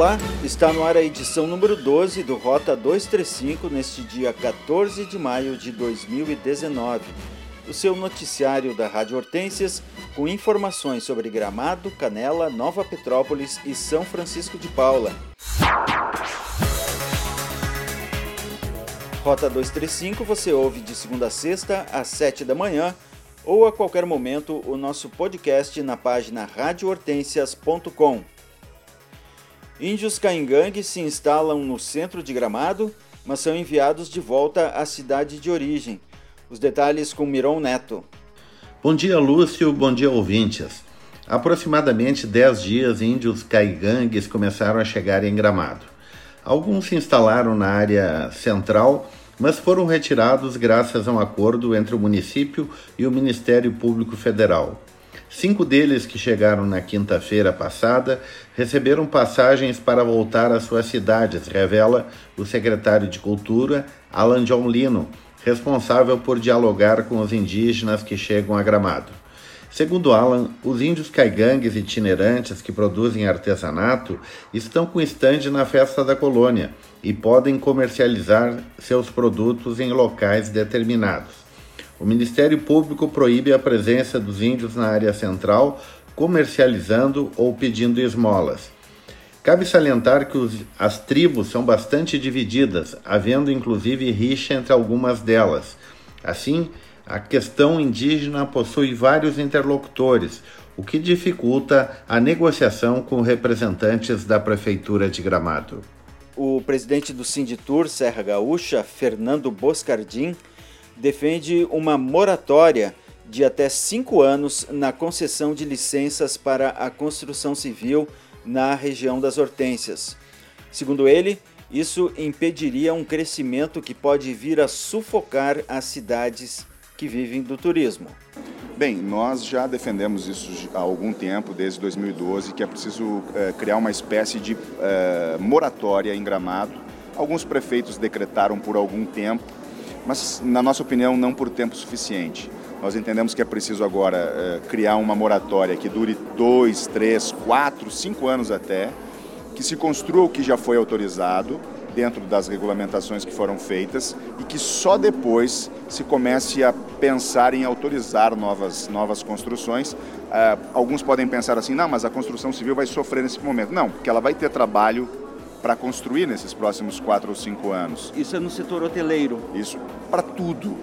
Olá, está no ar a edição número 12 do Rota 235 neste dia 14 de maio de 2019. O seu noticiário da Rádio Hortências com informações sobre Gramado, Canela, Nova Petrópolis e São Francisco de Paula. Rota 235 você ouve de segunda a sexta às 7 da manhã ou a qualquer momento o nosso podcast na página radiohortensias.com. Índios caingangue se instalam no centro de Gramado, mas são enviados de volta à cidade de origem. Os detalhes com Miron Neto. Bom dia, Lúcio. Bom dia, ouvintes. Aproximadamente 10 dias, índios caigangues começaram a chegar em Gramado. Alguns se instalaram na área central, mas foram retirados graças a um acordo entre o município e o Ministério Público Federal. Cinco deles que chegaram na quinta-feira passada receberam passagens para voltar às suas cidades, revela o secretário de Cultura, Alan John Lino, responsável por dialogar com os indígenas que chegam a Gramado. Segundo Alan, os índios caigangues itinerantes que produzem artesanato estão com estande na festa da colônia e podem comercializar seus produtos em locais determinados. O Ministério Público proíbe a presença dos índios na área central, comercializando ou pedindo esmolas. Cabe salientar que os, as tribos são bastante divididas, havendo inclusive rixa entre algumas delas. Assim, a questão indígena possui vários interlocutores, o que dificulta a negociação com representantes da Prefeitura de Gramado. O presidente do Sinditur Serra Gaúcha, Fernando Boscardim, defende uma moratória de até cinco anos na concessão de licenças para a construção civil na região das Hortênsias. Segundo ele, isso impediria um crescimento que pode vir a sufocar as cidades que vivem do turismo. Bem, nós já defendemos isso há algum tempo, desde 2012, que é preciso é, criar uma espécie de é, moratória em Gramado. Alguns prefeitos decretaram por algum tempo mas, na nossa opinião, não por tempo suficiente. Nós entendemos que é preciso agora é, criar uma moratória que dure dois, três, quatro, cinco anos até, que se construa o que já foi autorizado dentro das regulamentações que foram feitas e que só depois se comece a pensar em autorizar novas, novas construções. Uh, alguns podem pensar assim, não, mas a construção civil vai sofrer nesse momento. Não, porque ela vai ter trabalho para construir nesses próximos quatro ou cinco anos. Isso é no setor hoteleiro? Isso, para tudo.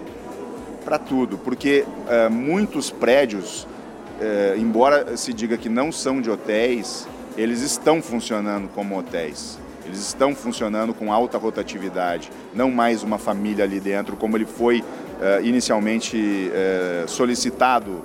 Para tudo, porque uh, muitos prédios, uh, embora se diga que não são de hotéis, eles estão funcionando como hotéis. Eles estão funcionando com alta rotatividade, não mais uma família ali dentro, como ele foi uh, inicialmente solicitado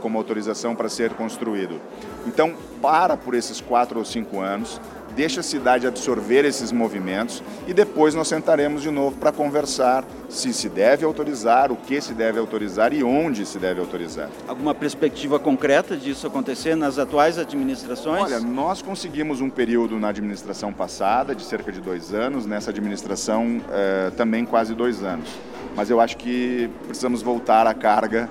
como autorização para ser construído. Então, para por esses quatro ou cinco anos, deixa a cidade absorver esses movimentos e depois nós sentaremos de novo para conversar se se deve autorizar, o que se deve autorizar e onde se deve autorizar. Alguma perspectiva concreta disso acontecer nas atuais administrações? Olha, nós conseguimos um período na administração passada de cerca de dois anos, nessa administração eh, também quase dois anos. Mas eu acho que precisamos voltar à carga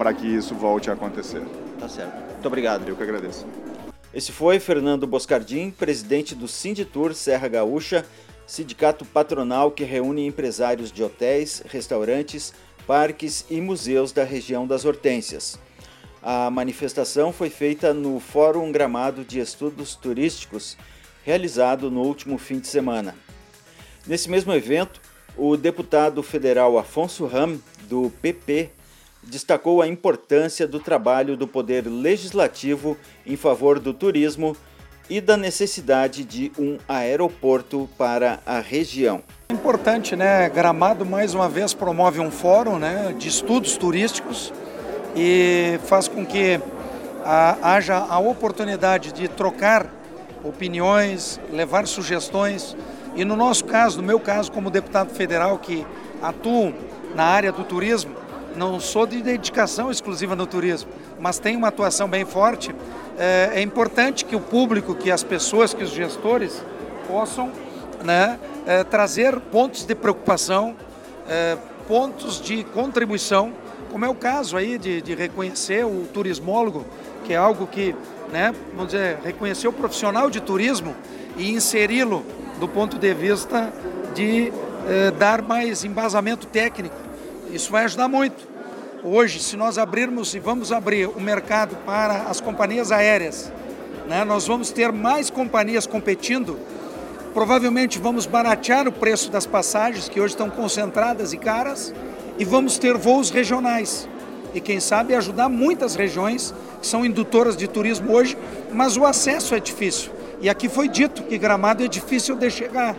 para que isso volte a acontecer. Tá certo. Muito obrigado. Eu que agradeço. Esse foi Fernando Boscardim, presidente do Sinditur Serra Gaúcha, sindicato patronal que reúne empresários de hotéis, restaurantes, parques e museus da região das Hortênsias. A manifestação foi feita no Fórum Gramado de Estudos Turísticos, realizado no último fim de semana. Nesse mesmo evento, o deputado federal Afonso Ram, do PP, destacou a importância do trabalho do Poder Legislativo em favor do turismo e da necessidade de um aeroporto para a região. É importante, né? Gramado mais uma vez promove um fórum, né, de estudos turísticos e faz com que a, haja a oportunidade de trocar opiniões, levar sugestões e no nosso caso, no meu caso como deputado federal que atuo na área do turismo, não sou de dedicação exclusiva no turismo, mas tenho uma atuação bem forte. É, é importante que o público, que as pessoas, que os gestores possam né, é, trazer pontos de preocupação, é, pontos de contribuição, como é o caso aí de, de reconhecer o turismólogo, que é algo que, né, vamos dizer, reconhecer o profissional de turismo e inseri-lo do ponto de vista de eh, dar mais embasamento técnico. Isso vai ajudar muito. Hoje, se nós abrirmos e vamos abrir o mercado para as companhias aéreas, né, nós vamos ter mais companhias competindo. Provavelmente vamos baratear o preço das passagens, que hoje estão concentradas e caras, e vamos ter voos regionais. E quem sabe ajudar muitas regiões que são indutoras de turismo hoje, mas o acesso é difícil. E aqui foi dito que Gramado é difícil de chegar.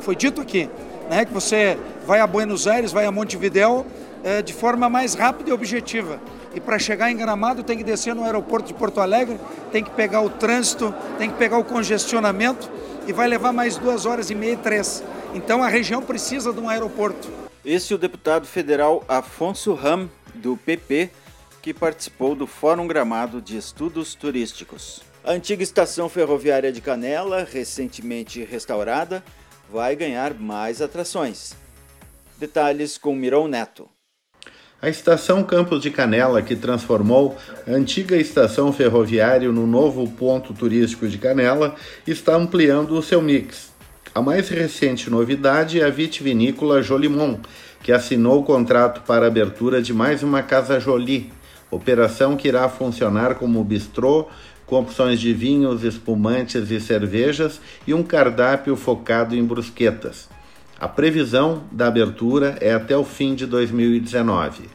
Foi dito aqui, né, que você vai a Buenos Aires, vai a Montevideo é, de forma mais rápida e objetiva. E para chegar em Gramado tem que descer no aeroporto de Porto Alegre, tem que pegar o trânsito, tem que pegar o congestionamento e vai levar mais duas horas e meia, três. Então a região precisa de um aeroporto. Esse é o deputado federal Afonso Ram, do PP, que participou do Fórum Gramado de Estudos Turísticos. A antiga estação ferroviária de Canela, recentemente restaurada, vai ganhar mais atrações. Detalhes com Mirão Neto. A estação Campos de Canela, que transformou a antiga estação ferroviária no novo ponto turístico de Canela, está ampliando o seu mix. A mais recente novidade é a vitivinícola Jolimon, que assinou o contrato para a abertura de mais uma Casa Jolie, operação que irá funcionar como bistrô, com opções de vinhos, espumantes e cervejas e um cardápio focado em brusquetas. A previsão da abertura é até o fim de 2019.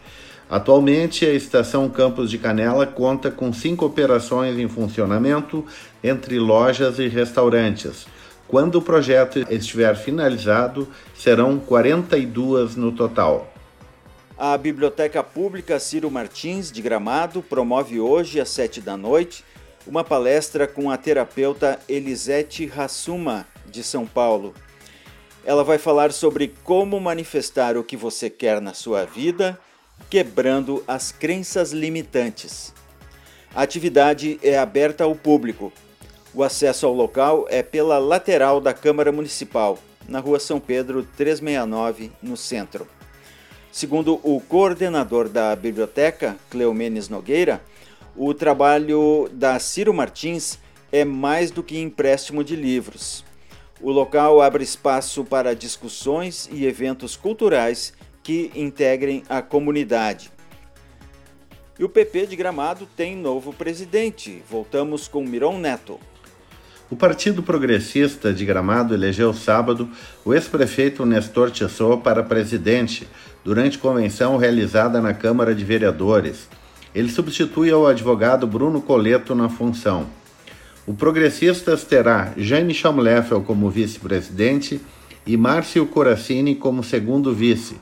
Atualmente, a estação Campos de Canela conta com cinco operações em funcionamento entre lojas e restaurantes. Quando o projeto estiver finalizado, serão 42 no total. A Biblioteca Pública Ciro Martins, de Gramado, promove hoje, às sete da noite, uma palestra com a terapeuta Elisete Rassuma, de São Paulo. Ela vai falar sobre como manifestar o que você quer na sua vida, quebrando as crenças limitantes. A atividade é aberta ao público o acesso ao local é pela lateral da Câmara Municipal, na Rua São Pedro 369, no centro. Segundo o coordenador da biblioteca, Cleomenes Nogueira, o trabalho da Ciro Martins é mais do que empréstimo de livros. O local abre espaço para discussões e eventos culturais que integrem a comunidade. E o PP de Gramado tem novo presidente. Voltamos com Miron Neto. O Partido Progressista de Gramado elegeu sábado o ex-prefeito Nestor Tissot para presidente durante convenção realizada na Câmara de Vereadores. Ele substitui o advogado Bruno Coleto na função. O Progressistas terá Jane Chamleffel como vice-presidente e Márcio Coracini como segundo vice.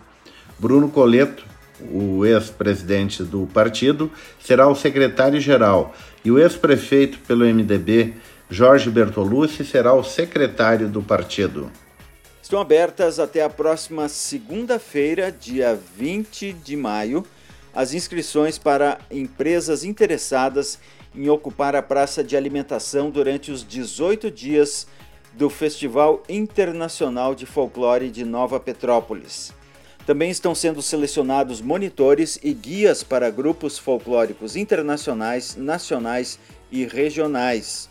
Bruno Coleto, o ex-presidente do partido, será o secretário-geral e o ex-prefeito pelo MDB, Jorge Bertolucci será o secretário do partido. Estão abertas até a próxima segunda-feira, dia 20 de maio, as inscrições para empresas interessadas em ocupar a praça de alimentação durante os 18 dias do Festival Internacional de Folclore de Nova Petrópolis. Também estão sendo selecionados monitores e guias para grupos folclóricos internacionais, nacionais e regionais.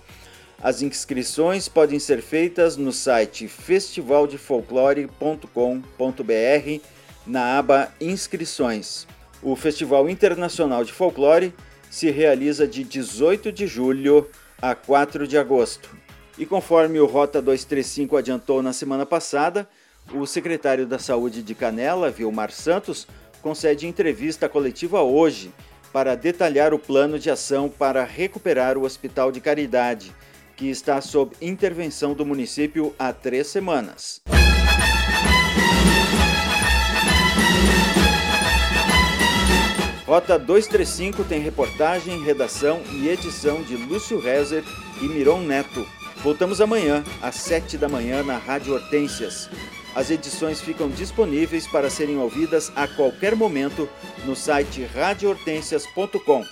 As inscrições podem ser feitas no site festivaldefolclore.com.br na aba Inscrições. O Festival Internacional de Folclore se realiza de 18 de julho a 4 de agosto. E conforme o Rota 235 adiantou na semana passada, o secretário da Saúde de Canela, Vilmar Santos, concede entrevista coletiva hoje para detalhar o plano de ação para recuperar o Hospital de Caridade que está sob intervenção do município há três semanas. Rota 235 tem reportagem, redação e edição de Lúcio Rezer e Miron Neto. Voltamos amanhã, às 7 da manhã, na Rádio Hortências. As edições ficam disponíveis para serem ouvidas a qualquer momento no site radiohortensias.com.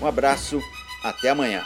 Um abraço, até amanhã.